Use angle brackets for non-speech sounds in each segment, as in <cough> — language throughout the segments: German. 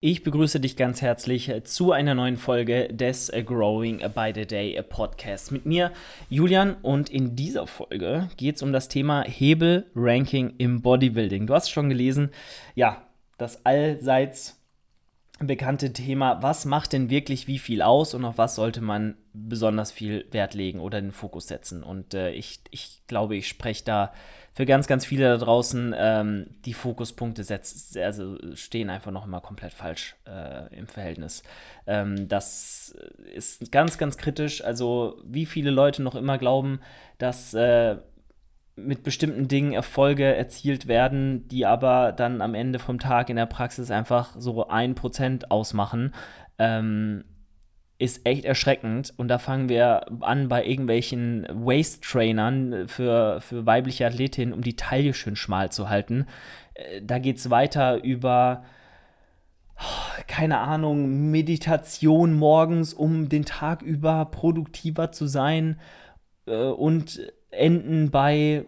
Ich begrüße dich ganz herzlich zu einer neuen Folge des Growing by the Day Podcast mit mir, Julian. Und in dieser Folge geht es um das Thema Hebel-Ranking im Bodybuilding. Du hast schon gelesen, ja, das allseits bekannte Thema, was macht denn wirklich wie viel aus und auf was sollte man besonders viel Wert legen oder den Fokus setzen. Und äh, ich, ich glaube, ich spreche da für ganz, ganz viele da draußen ähm, die Fokuspunkte setzt, also stehen einfach noch immer komplett falsch äh, im Verhältnis. Ähm, das ist ganz, ganz kritisch. Also wie viele Leute noch immer glauben, dass äh, mit bestimmten Dingen Erfolge erzielt werden, die aber dann am Ende vom Tag in der Praxis einfach so ein Prozent ausmachen. Ähm, ist echt erschreckend. Und da fangen wir an bei irgendwelchen Waist-Trainern für, für weibliche Athletinnen, um die Taille schön schmal zu halten. Äh, da geht es weiter über, oh, keine Ahnung, Meditation morgens, um den Tag über produktiver zu sein. Äh, und enden bei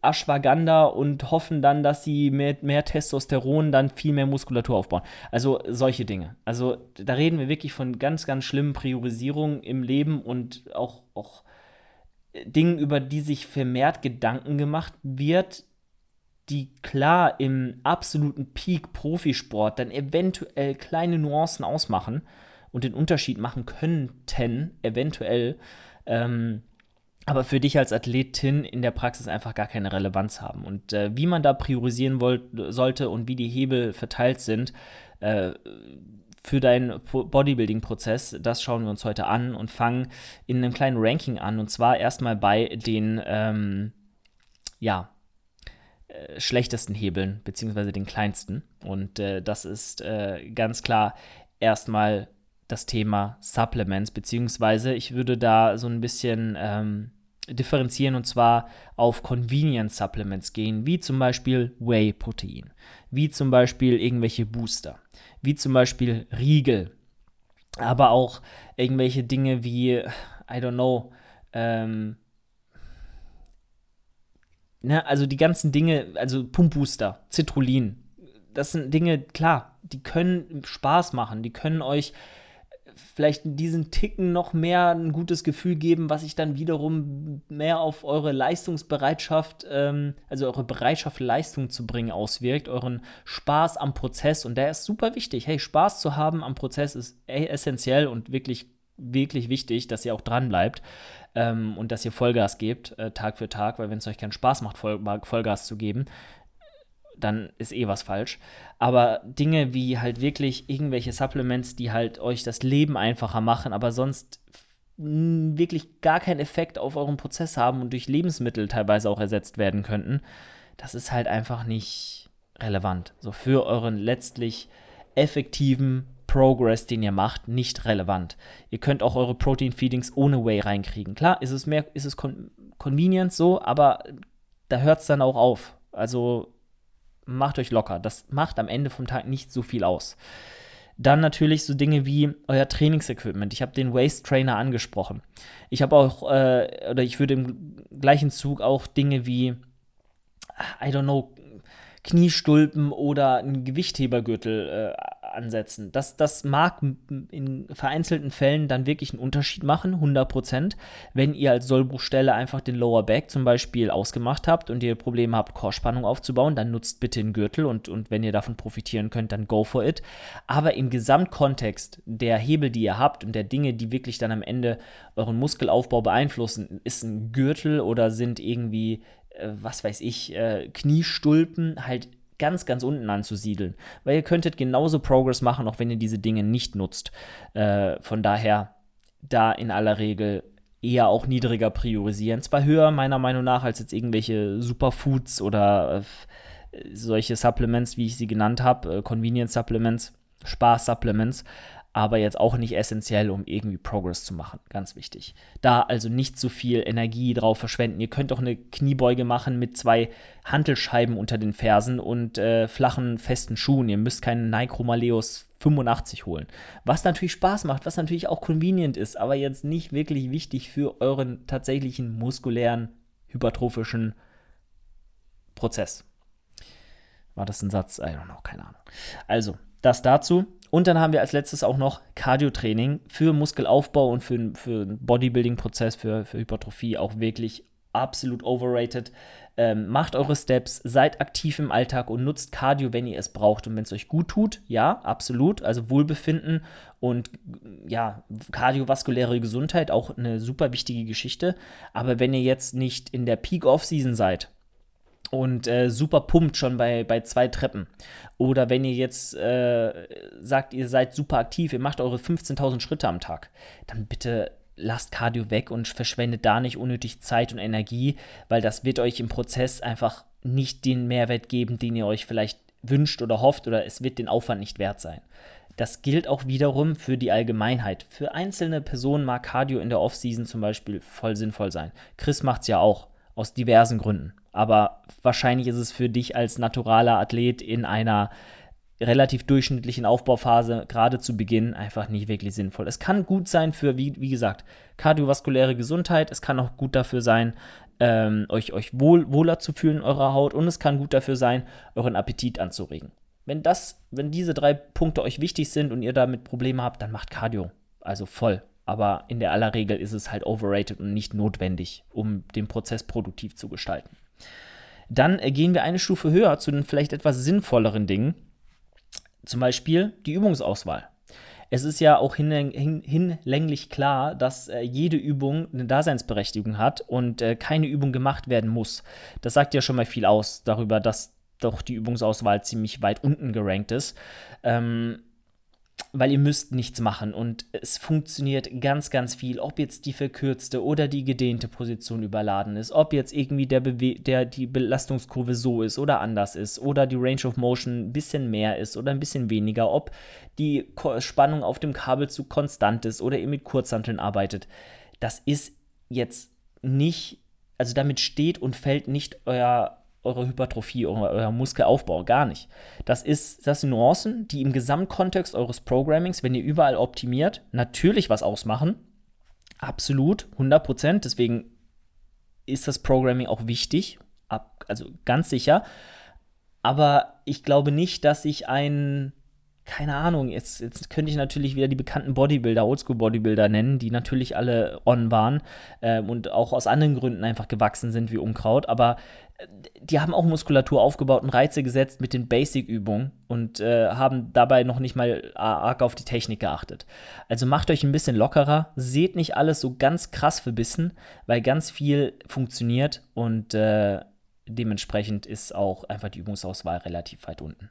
Ashwagandha und hoffen dann, dass sie mit mehr Testosteron dann viel mehr Muskulatur aufbauen. Also solche Dinge. Also da reden wir wirklich von ganz, ganz schlimmen Priorisierungen im Leben und auch, auch Dingen, über die sich vermehrt Gedanken gemacht wird, die klar im absoluten Peak Profisport dann eventuell kleine Nuancen ausmachen und den Unterschied machen könnten, eventuell. Ähm, aber für dich als Athletin in der Praxis einfach gar keine Relevanz haben. Und äh, wie man da priorisieren wollt, sollte und wie die Hebel verteilt sind äh, für deinen Bodybuilding-Prozess, das schauen wir uns heute an und fangen in einem kleinen Ranking an. Und zwar erstmal bei den, ähm, ja, äh, schlechtesten Hebeln, beziehungsweise den kleinsten. Und äh, das ist äh, ganz klar erstmal das Thema Supplements, beziehungsweise ich würde da so ein bisschen ähm, differenzieren und zwar auf Convenience Supplements gehen, wie zum Beispiel Whey-Protein, wie zum Beispiel irgendwelche Booster, wie zum Beispiel Riegel, aber auch irgendwelche Dinge wie, I don't know, ähm, ne, also die ganzen Dinge, also Pumpbooster, Citrullin, das sind Dinge, klar, die können Spaß machen, die können euch vielleicht diesen Ticken noch mehr ein gutes Gefühl geben, was sich dann wiederum mehr auf eure Leistungsbereitschaft, ähm, also eure Bereitschaft, Leistung zu bringen, auswirkt, euren Spaß am Prozess. Und der ist super wichtig. Hey, Spaß zu haben am Prozess ist essentiell und wirklich, wirklich wichtig, dass ihr auch dran bleibt. Ähm, und dass ihr Vollgas gebt, äh, Tag für Tag, weil wenn es euch keinen Spaß macht, Voll Vollgas zu geben, dann ist eh was falsch. Aber Dinge wie halt wirklich irgendwelche Supplements, die halt euch das Leben einfacher machen, aber sonst wirklich gar keinen Effekt auf euren Prozess haben und durch Lebensmittel teilweise auch ersetzt werden könnten, das ist halt einfach nicht relevant. So für euren letztlich effektiven Progress, den ihr macht, nicht relevant. Ihr könnt auch eure Protein Feedings ohne Whey reinkriegen. Klar, ist es mehr, ist es con convenient so, aber da hört es dann auch auf. Also macht euch locker. Das macht am Ende vom Tag nicht so viel aus. Dann natürlich so Dinge wie euer Trainingsequipment. Ich habe den Waist Trainer angesprochen. Ich habe auch, äh, oder ich würde im gleichen Zug auch Dinge wie, I don't know, Kniestulpen oder ein Gewichthebergürtel äh, ansetzen. Das, das mag in vereinzelten Fällen dann wirklich einen Unterschied machen, 100%. Wenn ihr als Sollbruchstelle einfach den Lower Back zum Beispiel ausgemacht habt und ihr Probleme habt, Chorspannung aufzubauen, dann nutzt bitte den Gürtel und, und wenn ihr davon profitieren könnt, dann go for it. Aber im Gesamtkontext der Hebel, die ihr habt und der Dinge, die wirklich dann am Ende euren Muskelaufbau beeinflussen, ist ein Gürtel oder sind irgendwie äh, was weiß ich, äh, Kniestulpen halt ganz, ganz unten anzusiedeln. Weil ihr könntet genauso Progress machen, auch wenn ihr diese Dinge nicht nutzt. Äh, von daher da in aller Regel eher auch niedriger priorisieren. Zwar höher meiner Meinung nach als jetzt irgendwelche Superfoods oder äh, solche Supplements, wie ich sie genannt habe, äh, Convenience Supplements, Spaß Supplements, aber jetzt auch nicht essentiell, um irgendwie Progress zu machen. Ganz wichtig. Da also nicht zu viel Energie drauf verschwenden. Ihr könnt auch eine Kniebeuge machen mit zwei Hantelscheiben unter den Fersen und äh, flachen, festen Schuhen. Ihr müsst keinen Nike Romaleos 85 holen. Was natürlich Spaß macht, was natürlich auch convenient ist, aber jetzt nicht wirklich wichtig für euren tatsächlichen muskulären, hypertrophischen Prozess. War das ein Satz? I don't know, keine Ahnung. Also, das dazu. Und dann haben wir als letztes auch noch Cardio-Training für Muskelaufbau und für, für einen Bodybuilding-Prozess, für, für Hypertrophie auch wirklich absolut overrated. Ähm, macht eure Steps, seid aktiv im Alltag und nutzt Cardio, wenn ihr es braucht und wenn es euch gut tut. Ja, absolut. Also Wohlbefinden und ja, kardiovaskuläre Gesundheit auch eine super wichtige Geschichte. Aber wenn ihr jetzt nicht in der Peak-Off-Season seid, und äh, super pumpt schon bei, bei zwei Treppen. Oder wenn ihr jetzt äh, sagt, ihr seid super aktiv, ihr macht eure 15.000 Schritte am Tag, dann bitte lasst Cardio weg und verschwendet da nicht unnötig Zeit und Energie, weil das wird euch im Prozess einfach nicht den Mehrwert geben, den ihr euch vielleicht wünscht oder hofft oder es wird den Aufwand nicht wert sein. Das gilt auch wiederum für die Allgemeinheit. Für einzelne Personen mag Cardio in der Offseason zum Beispiel voll sinnvoll sein. Chris macht es ja auch, aus diversen Gründen. Aber wahrscheinlich ist es für dich als naturaler Athlet in einer relativ durchschnittlichen Aufbauphase, gerade zu Beginn, einfach nicht wirklich sinnvoll. Es kann gut sein für, wie, wie gesagt, kardiovaskuläre Gesundheit. Es kann auch gut dafür sein, ähm, euch, euch wohl, wohler zu fühlen in eurer Haut. Und es kann gut dafür sein, euren Appetit anzuregen. Wenn, das, wenn diese drei Punkte euch wichtig sind und ihr damit Probleme habt, dann macht Cardio. Also voll. Aber in der aller Regel ist es halt overrated und nicht notwendig, um den Prozess produktiv zu gestalten. Dann äh, gehen wir eine Stufe höher zu den vielleicht etwas sinnvolleren Dingen zum Beispiel die Übungsauswahl. Es ist ja auch hinlänglich klar, dass äh, jede Übung eine Daseinsberechtigung hat und äh, keine Übung gemacht werden muss. Das sagt ja schon mal viel aus darüber, dass doch die Übungsauswahl ziemlich weit unten gerankt ist. Ähm, weil ihr müsst nichts machen und es funktioniert ganz, ganz viel, ob jetzt die verkürzte oder die gedehnte Position überladen ist, ob jetzt irgendwie der, Bewe der die Belastungskurve so ist oder anders ist oder die Range of Motion ein bisschen mehr ist oder ein bisschen weniger, ob die Spannung auf dem Kabelzug konstant ist oder ihr mit Kurzhanteln arbeitet. Das ist jetzt nicht, also damit steht und fällt nicht euer eure Hypertrophie, euer, Muskelaufbau, gar nicht. Das, ist, das sind Nuancen, die im Gesamtkontext eures Programmings, wenn ihr überall optimiert, natürlich was ausmachen. Absolut, 100 Prozent. Deswegen ist das Programming auch wichtig, ab, also ganz sicher. Aber ich glaube nicht, dass ich ein keine Ahnung, jetzt, jetzt könnte ich natürlich wieder die bekannten Bodybuilder, Oldschool-Bodybuilder nennen, die natürlich alle on waren äh, und auch aus anderen Gründen einfach gewachsen sind wie Unkraut, aber äh, die haben auch Muskulatur aufgebaut und Reize gesetzt mit den Basic-Übungen und äh, haben dabei noch nicht mal arg auf die Technik geachtet. Also macht euch ein bisschen lockerer, seht nicht alles so ganz krass verbissen, weil ganz viel funktioniert und äh, dementsprechend ist auch einfach die Übungsauswahl relativ weit unten.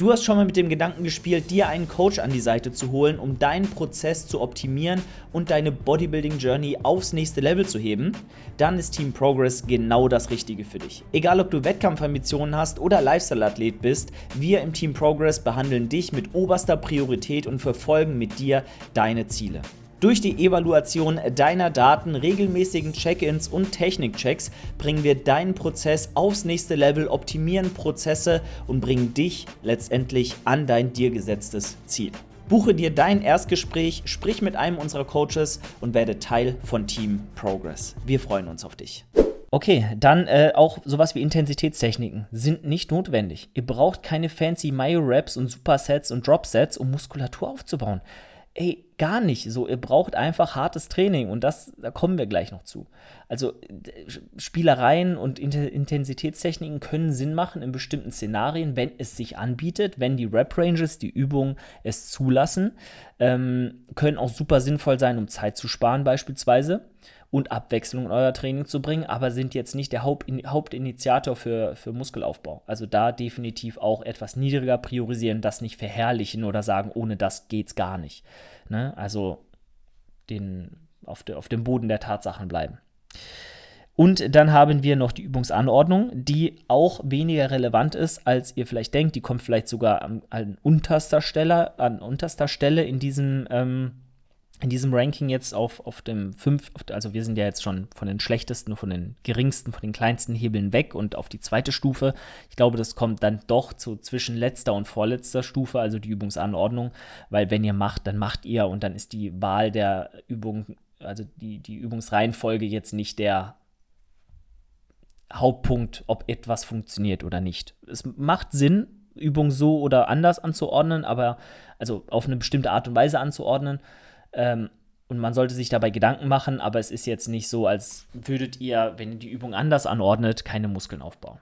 Du hast schon mal mit dem Gedanken gespielt, dir einen Coach an die Seite zu holen, um deinen Prozess zu optimieren und deine Bodybuilding Journey aufs nächste Level zu heben? Dann ist Team Progress genau das Richtige für dich. Egal ob du Wettkampfambitionen hast oder Lifestyle-Athlet bist, wir im Team Progress behandeln dich mit oberster Priorität und verfolgen mit dir deine Ziele. Durch die Evaluation deiner Daten, regelmäßigen Check-ins und Technikchecks bringen wir deinen Prozess aufs nächste Level, optimieren Prozesse und bringen dich letztendlich an dein dir gesetztes Ziel. Buche dir dein Erstgespräch, sprich mit einem unserer Coaches und werde Teil von Team Progress. Wir freuen uns auf dich. Okay, dann äh, auch sowas wie Intensitätstechniken sind nicht notwendig. Ihr braucht keine fancy Myo-Raps und Supersets und Dropsets, um Muskulatur aufzubauen. Ey, gar nicht so. Ihr braucht einfach hartes Training und das, da kommen wir gleich noch zu. Also Spielereien und Intensitätstechniken können Sinn machen in bestimmten Szenarien, wenn es sich anbietet, wenn die Rap-Ranges, die Übungen es zulassen. Ähm, können auch super sinnvoll sein, um Zeit zu sparen beispielsweise und Abwechslung in euer Training zu bringen, aber sind jetzt nicht der Hauptinitiator für, für Muskelaufbau. Also da definitiv auch etwas niedriger priorisieren, das nicht verherrlichen oder sagen, ohne das geht's gar nicht. Ne? Also den, auf, de, auf dem Boden der Tatsachen bleiben. Und dann haben wir noch die Übungsanordnung, die auch weniger relevant ist, als ihr vielleicht denkt. Die kommt vielleicht sogar an, an unterster Stelle, an unterster Stelle in diesem ähm, in diesem Ranking jetzt auf, auf dem 5, also wir sind ja jetzt schon von den schlechtesten, von den geringsten, von den kleinsten Hebeln weg und auf die zweite Stufe. Ich glaube, das kommt dann doch zu zwischen letzter und vorletzter Stufe, also die Übungsanordnung, weil wenn ihr macht, dann macht ihr und dann ist die Wahl der Übung, also die, die Übungsreihenfolge jetzt nicht der Hauptpunkt, ob etwas funktioniert oder nicht. Es macht Sinn, Übung so oder anders anzuordnen, aber also auf eine bestimmte Art und Weise anzuordnen. Ähm, und man sollte sich dabei Gedanken machen, aber es ist jetzt nicht so, als würdet ihr, wenn ihr die Übung anders anordnet, keine Muskeln aufbauen.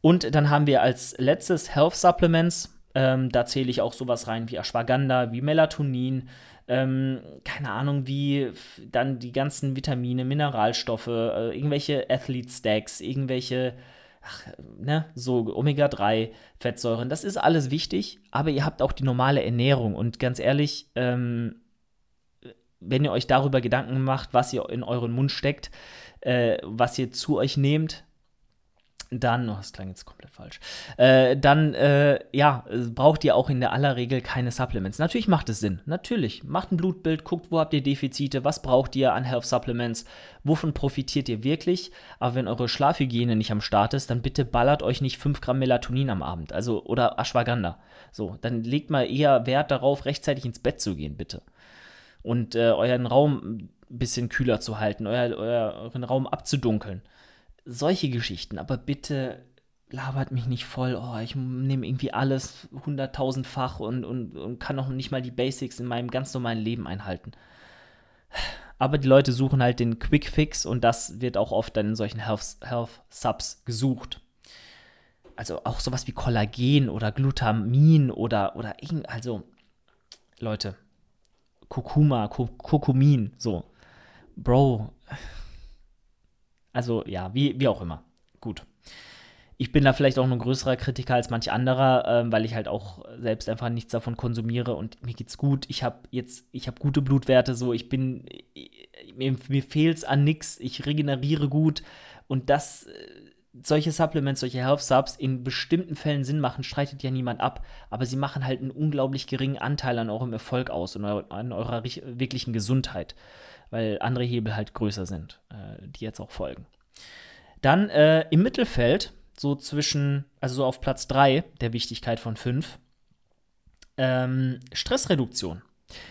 Und dann haben wir als letztes Health Supplements. Ähm, da zähle ich auch sowas rein wie Ashwagandha, wie Melatonin, ähm, keine Ahnung, wie dann die ganzen Vitamine, Mineralstoffe, äh, irgendwelche Athlete Stacks, irgendwelche ach, ne, so Omega-3-Fettsäuren, das ist alles wichtig, aber ihr habt auch die normale Ernährung. Und ganz ehrlich, ähm, wenn ihr euch darüber Gedanken macht, was ihr in euren Mund steckt, äh, was ihr zu euch nehmt, dann, oh, das klang jetzt komplett falsch, äh, dann, äh, ja, braucht ihr auch in der aller Regel keine Supplements. Natürlich macht es Sinn, natürlich. Macht ein Blutbild, guckt, wo habt ihr Defizite, was braucht ihr an Health Supplements, wovon profitiert ihr wirklich. Aber wenn eure Schlafhygiene nicht am Start ist, dann bitte ballert euch nicht 5 Gramm Melatonin am Abend, also, oder Ashwagandha. So, dann legt mal eher Wert darauf, rechtzeitig ins Bett zu gehen, bitte. Und äh, euren Raum ein bisschen kühler zu halten, euer, euer, euren Raum abzudunkeln solche Geschichten, aber bitte labert mich nicht voll, oh, ich nehme irgendwie alles hunderttausendfach und, und, und kann noch nicht mal die Basics in meinem ganz normalen Leben einhalten. Aber die Leute suchen halt den Quick Fix und das wird auch oft dann in solchen Health, Health Subs gesucht. Also auch sowas wie Kollagen oder Glutamin oder, oder irgend, also Leute, Kurkuma, Kurkumin, so. Bro, also ja, wie, wie auch immer. Gut. Ich bin da vielleicht auch ein größerer Kritiker als manch anderer, ähm, weil ich halt auch selbst einfach nichts davon konsumiere und mir geht's gut. Ich habe jetzt, ich habe gute Blutwerte, so ich bin, mir, mir fehlt's an nichts, ich regeneriere gut und das, äh, solche Supplements, solche Health Subs in bestimmten Fällen Sinn machen, streitet ja niemand ab, aber sie machen halt einen unglaublich geringen Anteil an eurem Erfolg aus und an eurer wirklichen Gesundheit weil andere Hebel halt größer sind, äh, die jetzt auch folgen. Dann äh, im Mittelfeld, so zwischen, also so auf Platz 3 der Wichtigkeit von 5, ähm, Stressreduktion.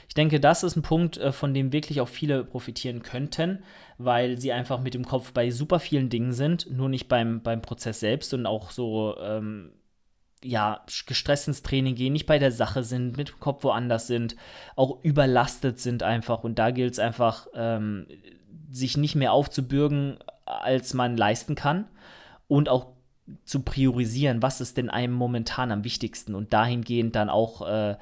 Ich denke, das ist ein Punkt, äh, von dem wirklich auch viele profitieren könnten, weil sie einfach mit dem Kopf bei super vielen Dingen sind, nur nicht beim, beim Prozess selbst und auch so ähm, ja, gestresst ins Training gehen, nicht bei der Sache sind, mit dem Kopf woanders sind, auch überlastet sind einfach. Und da gilt es einfach, ähm, sich nicht mehr aufzubürgen, als man leisten kann. Und auch zu priorisieren, was ist denn einem momentan am wichtigsten und dahingehend dann auch äh,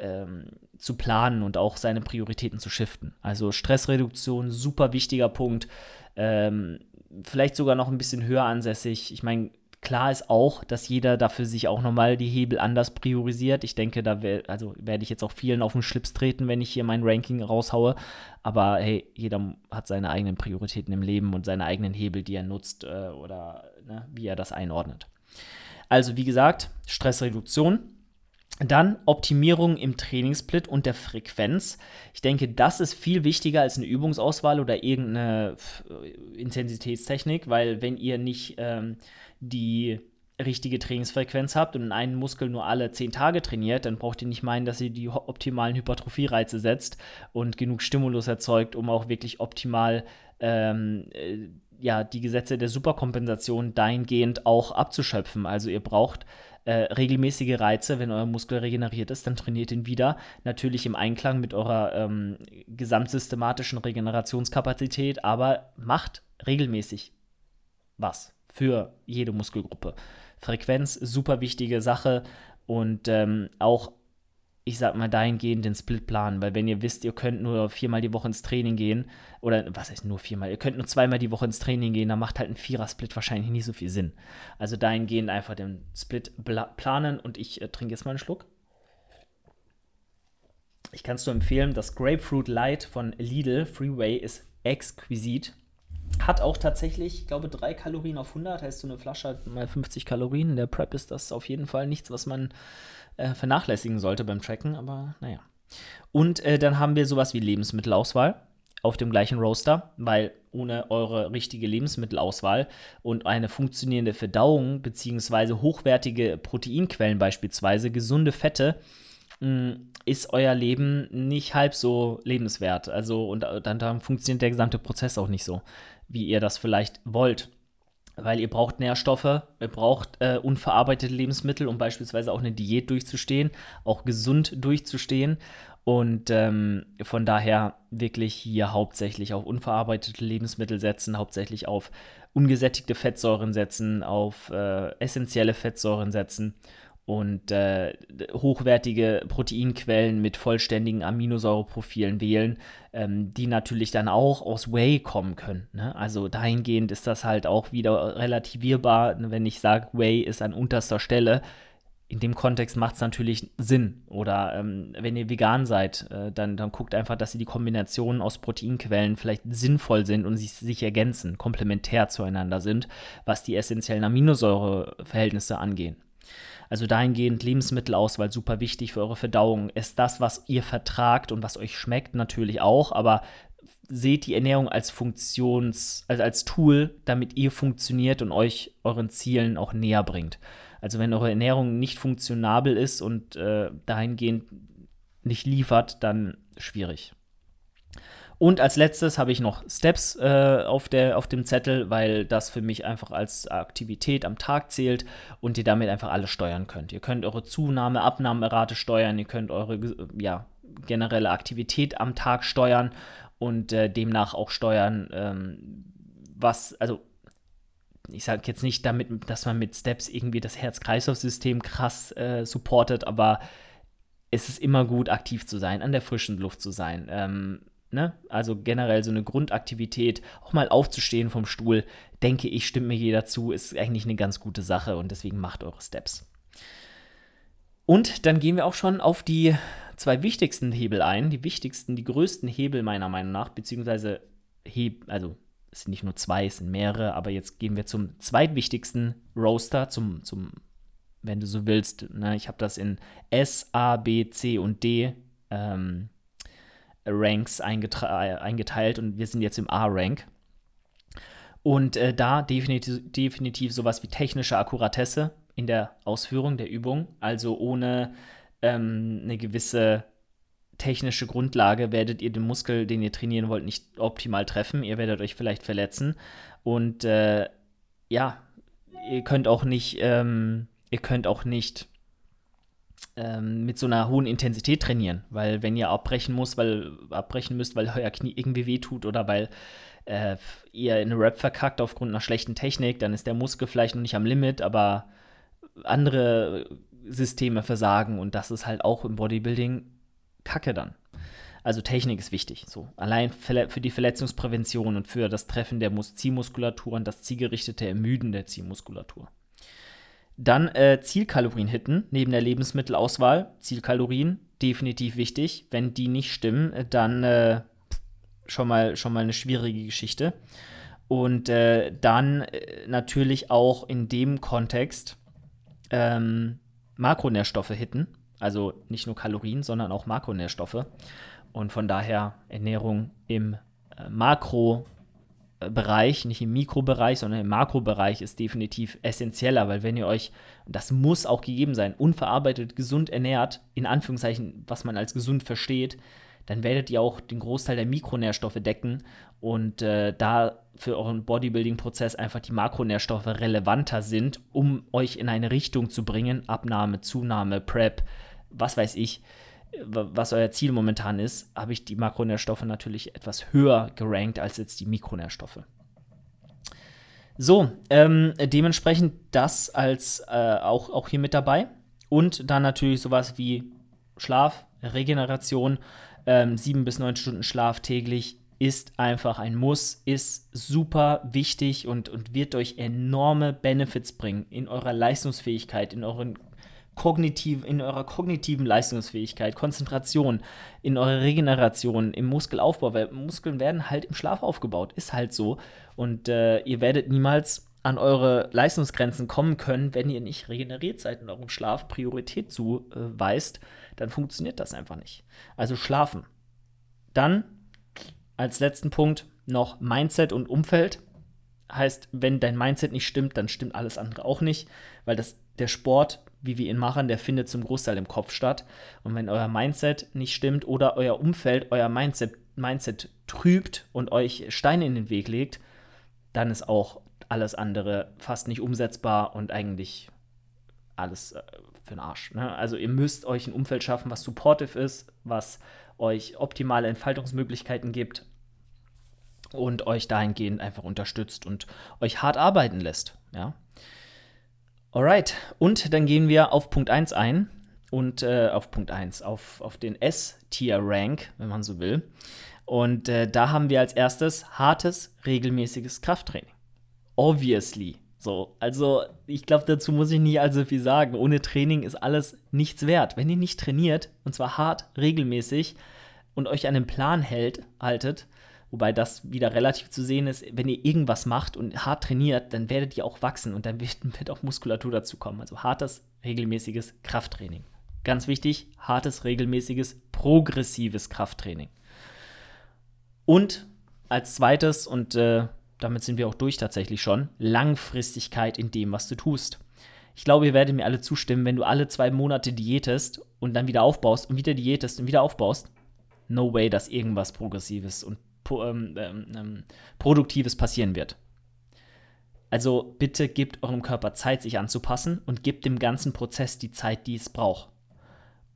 ähm, zu planen und auch seine Prioritäten zu shiften. Also Stressreduktion, super wichtiger Punkt. Ähm, vielleicht sogar noch ein bisschen höher ansässig. Ich meine, Klar ist auch, dass jeder dafür sich auch nochmal die Hebel anders priorisiert. Ich denke, da wär, also werde ich jetzt auch vielen auf den Schlips treten, wenn ich hier mein Ranking raushaue. Aber hey, jeder hat seine eigenen Prioritäten im Leben und seine eigenen Hebel, die er nutzt äh, oder ne, wie er das einordnet. Also wie gesagt, Stressreduktion. Dann Optimierung im Trainingssplit und der Frequenz. Ich denke, das ist viel wichtiger als eine Übungsauswahl oder irgendeine Intensitätstechnik, weil wenn ihr nicht ähm, die richtige Trainingsfrequenz habt und einen Muskel nur alle zehn Tage trainiert, dann braucht ihr nicht meinen, dass ihr die optimalen Hypertrophie-Reize setzt und genug Stimulus erzeugt, um auch wirklich optimal ähm, äh, ja, die Gesetze der Superkompensation dahingehend auch abzuschöpfen. Also ihr braucht äh, regelmäßige Reize, wenn euer Muskel regeneriert ist, dann trainiert ihn wieder. Natürlich im Einklang mit eurer ähm, gesamtsystematischen Regenerationskapazität, aber macht regelmäßig was für jede Muskelgruppe. Frequenz, super wichtige Sache und ähm, auch, ich sag mal, dahingehend den Split planen, weil wenn ihr wisst, ihr könnt nur viermal die Woche ins Training gehen, oder was heißt nur viermal, ihr könnt nur zweimal die Woche ins Training gehen, dann macht halt ein Vierer-Split wahrscheinlich nicht so viel Sinn. Also dahingehend einfach den Split planen und ich äh, trinke jetzt mal einen Schluck. Ich kann es nur empfehlen, das Grapefruit Light von Lidl Freeway ist exquisit. Hat auch tatsächlich, ich glaube, drei Kalorien auf 100, heißt so eine Flasche hat mal 50 Kalorien. In der Prep ist das auf jeden Fall nichts, was man äh, vernachlässigen sollte beim Tracken, aber naja. Und äh, dann haben wir sowas wie Lebensmittelauswahl auf dem gleichen Roaster, weil ohne eure richtige Lebensmittelauswahl und eine funktionierende Verdauung beziehungsweise hochwertige Proteinquellen beispielsweise, gesunde Fette, mh, ist euer Leben nicht halb so lebenswert. Also und äh, dann, dann funktioniert der gesamte Prozess auch nicht so wie ihr das vielleicht wollt. weil ihr braucht Nährstoffe, ihr braucht äh, unverarbeitete Lebensmittel, um beispielsweise auch eine Diät durchzustehen, auch gesund durchzustehen. Und ähm, von daher wirklich hier hauptsächlich auf unverarbeitete Lebensmittel setzen, hauptsächlich auf ungesättigte Fettsäuren setzen, auf äh, essentielle Fettsäuren setzen und äh, hochwertige Proteinquellen mit vollständigen Aminosäureprofilen wählen, ähm, die natürlich dann auch aus Whey kommen können. Ne? Also dahingehend ist das halt auch wieder relativierbar, wenn ich sage, Whey ist an unterster Stelle. In dem Kontext macht es natürlich Sinn. Oder ähm, wenn ihr vegan seid, äh, dann, dann guckt einfach, dass die Kombinationen aus Proteinquellen vielleicht sinnvoll sind und sich, sich ergänzen, komplementär zueinander sind, was die essentiellen Aminosäureverhältnisse angeht. Also dahingehend Lebensmittelauswahl super wichtig für eure Verdauung. Ist das, was ihr vertragt und was euch schmeckt, natürlich auch, aber seht die Ernährung als Funktions, also als Tool, damit ihr funktioniert und euch euren Zielen auch näher bringt. Also wenn eure Ernährung nicht funktionabel ist und äh, dahingehend nicht liefert, dann schwierig. Und als letztes habe ich noch Steps äh, auf, der, auf dem Zettel, weil das für mich einfach als Aktivität am Tag zählt und ihr damit einfach alles steuern könnt. Ihr könnt eure Zunahme, Abnahmerate steuern, ihr könnt eure ja, generelle Aktivität am Tag steuern und äh, demnach auch steuern, ähm, was, also ich sage jetzt nicht damit, dass man mit Steps irgendwie das Herz-Kreislauf-System krass äh, supportet, aber es ist immer gut, aktiv zu sein, an der frischen Luft zu sein. Ähm, ne? also generell so eine Grundaktivität, auch mal aufzustehen vom Stuhl, denke ich, stimmt mir jeder zu, ist eigentlich eine ganz gute Sache und deswegen macht eure Steps. Und dann gehen wir auch schon auf die zwei wichtigsten Hebel ein, die wichtigsten, die größten Hebel meiner Meinung nach, beziehungsweise Heb, also es sind nicht nur zwei, es sind mehrere, aber jetzt gehen wir zum zweitwichtigsten Roaster, zum, zum wenn du so willst. Ne? Ich habe das in S, A, B, C und D ähm, Ranks eingeteilt und wir sind jetzt im A-Rank. Und äh, da definitiv, definitiv sowas wie technische Akkuratesse in der Ausführung der Übung. Also ohne ähm, eine gewisse technische Grundlage werdet ihr den Muskel, den ihr trainieren wollt, nicht optimal treffen. Ihr werdet euch vielleicht verletzen. Und äh, ja, ihr könnt auch nicht, ähm, ihr könnt auch nicht ähm, mit so einer hohen Intensität trainieren, weil wenn ihr abbrechen muss, weil abbrechen müsst, weil euer Knie irgendwie wehtut oder weil äh, ihr eine Rap verkackt aufgrund einer schlechten Technik, dann ist der Muskel vielleicht noch nicht am Limit, aber andere Systeme versagen und das ist halt auch im Bodybuilding Kacke dann. Also Technik ist wichtig. So allein für die Verletzungsprävention und für das Treffen der Zielmuskulatur und das zielgerichtete Ermüden der Zielmuskulatur. Dann äh, Zielkalorien hitten neben der Lebensmittelauswahl. Zielkalorien definitiv wichtig. Wenn die nicht stimmen, dann äh, schon, mal, schon mal eine schwierige Geschichte. Und äh, dann äh, natürlich auch in dem Kontext ähm, Makronährstoffe hitten. Also nicht nur Kalorien, sondern auch Makronährstoffe. Und von daher Ernährung im äh, Makro- Bereich, nicht im Mikrobereich, sondern im Makrobereich ist definitiv essentieller, weil wenn ihr euch, das muss auch gegeben sein, unverarbeitet gesund ernährt, in Anführungszeichen, was man als gesund versteht, dann werdet ihr auch den Großteil der Mikronährstoffe decken und äh, da für euren Bodybuilding-Prozess einfach die Makronährstoffe relevanter sind, um euch in eine Richtung zu bringen, Abnahme, Zunahme, Prep, was weiß ich, was euer Ziel momentan ist, habe ich die Makronährstoffe natürlich etwas höher gerankt als jetzt die Mikronährstoffe. So, ähm, dementsprechend das als äh, auch, auch hier mit dabei. Und dann natürlich sowas wie Schlaf, Regeneration, ähm, sieben bis neun Stunden Schlaf täglich ist einfach ein Muss, ist super wichtig und, und wird euch enorme Benefits bringen in eurer Leistungsfähigkeit, in euren kognitiv, in eurer kognitiven Leistungsfähigkeit, Konzentration, in eurer Regeneration, im Muskelaufbau, weil Muskeln werden halt im Schlaf aufgebaut, ist halt so. Und äh, ihr werdet niemals an eure Leistungsgrenzen kommen können, wenn ihr nicht regeneriert seid und eurem Schlaf Priorität zuweist, dann funktioniert das einfach nicht. Also schlafen. Dann als letzten Punkt noch Mindset und Umfeld. Heißt, wenn dein Mindset nicht stimmt, dann stimmt alles andere auch nicht, weil das, der Sport wie wir ihn machen, der findet zum Großteil im Kopf statt. Und wenn euer Mindset nicht stimmt oder euer Umfeld euer Mindset, Mindset trübt und euch Steine in den Weg legt, dann ist auch alles andere fast nicht umsetzbar und eigentlich alles äh, für den Arsch. Ne? Also ihr müsst euch ein Umfeld schaffen, was supportive ist, was euch optimale Entfaltungsmöglichkeiten gibt und euch dahingehend einfach unterstützt und euch hart arbeiten lässt. Ja. Alright, und dann gehen wir auf Punkt 1 ein und äh, auf Punkt 1, auf, auf den S-Tier-Rank, wenn man so will. Und äh, da haben wir als erstes hartes, regelmäßiges Krafttraining. Obviously. So, also ich glaube, dazu muss ich nicht allzu viel sagen. Ohne Training ist alles nichts wert. Wenn ihr nicht trainiert, und zwar hart, regelmäßig, und euch an den Plan hält, haltet, wobei das wieder relativ zu sehen ist, wenn ihr irgendwas macht und hart trainiert, dann werdet ihr auch wachsen und dann wird, <laughs> wird auch Muskulatur dazu kommen. Also hartes, regelmäßiges Krafttraining. Ganz wichtig, hartes, regelmäßiges, progressives Krafttraining. Und als zweites, und äh, damit sind wir auch durch tatsächlich schon, Langfristigkeit in dem, was du tust. Ich glaube, ihr werdet mir alle zustimmen, wenn du alle zwei Monate diätest und dann wieder aufbaust und wieder diätest und wieder aufbaust, no way, dass irgendwas Progressives und ähm, ähm, ähm, Produktives passieren wird. Also bitte gebt eurem Körper Zeit, sich anzupassen und gebt dem ganzen Prozess die Zeit, die es braucht.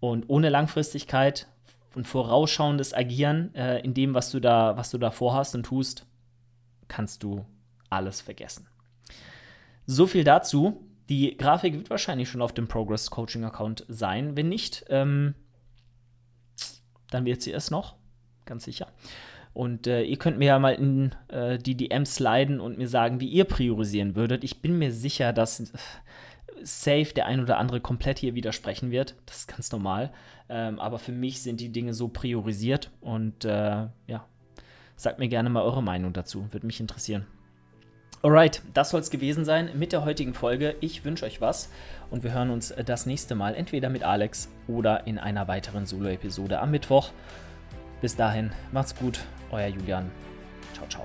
Und ohne Langfristigkeit und vorausschauendes Agieren äh, in dem, was du da, was du da vorhast und tust, kannst du alles vergessen. So viel dazu. Die Grafik wird wahrscheinlich schon auf dem Progress Coaching Account sein. Wenn nicht, ähm, dann wird sie es noch, ganz sicher. Und äh, ihr könnt mir ja mal in äh, die DMs sliden und mir sagen, wie ihr priorisieren würdet. Ich bin mir sicher, dass äh, safe der ein oder andere komplett hier widersprechen wird. Das ist ganz normal. Ähm, aber für mich sind die Dinge so priorisiert und äh, ja, sagt mir gerne mal eure Meinung dazu. Würde mich interessieren. Alright, das soll es gewesen sein mit der heutigen Folge. Ich wünsche euch was und wir hören uns das nächste Mal entweder mit Alex oder in einer weiteren Solo-Episode am Mittwoch. Bis dahin, macht's gut, euer Julian. Ciao, ciao.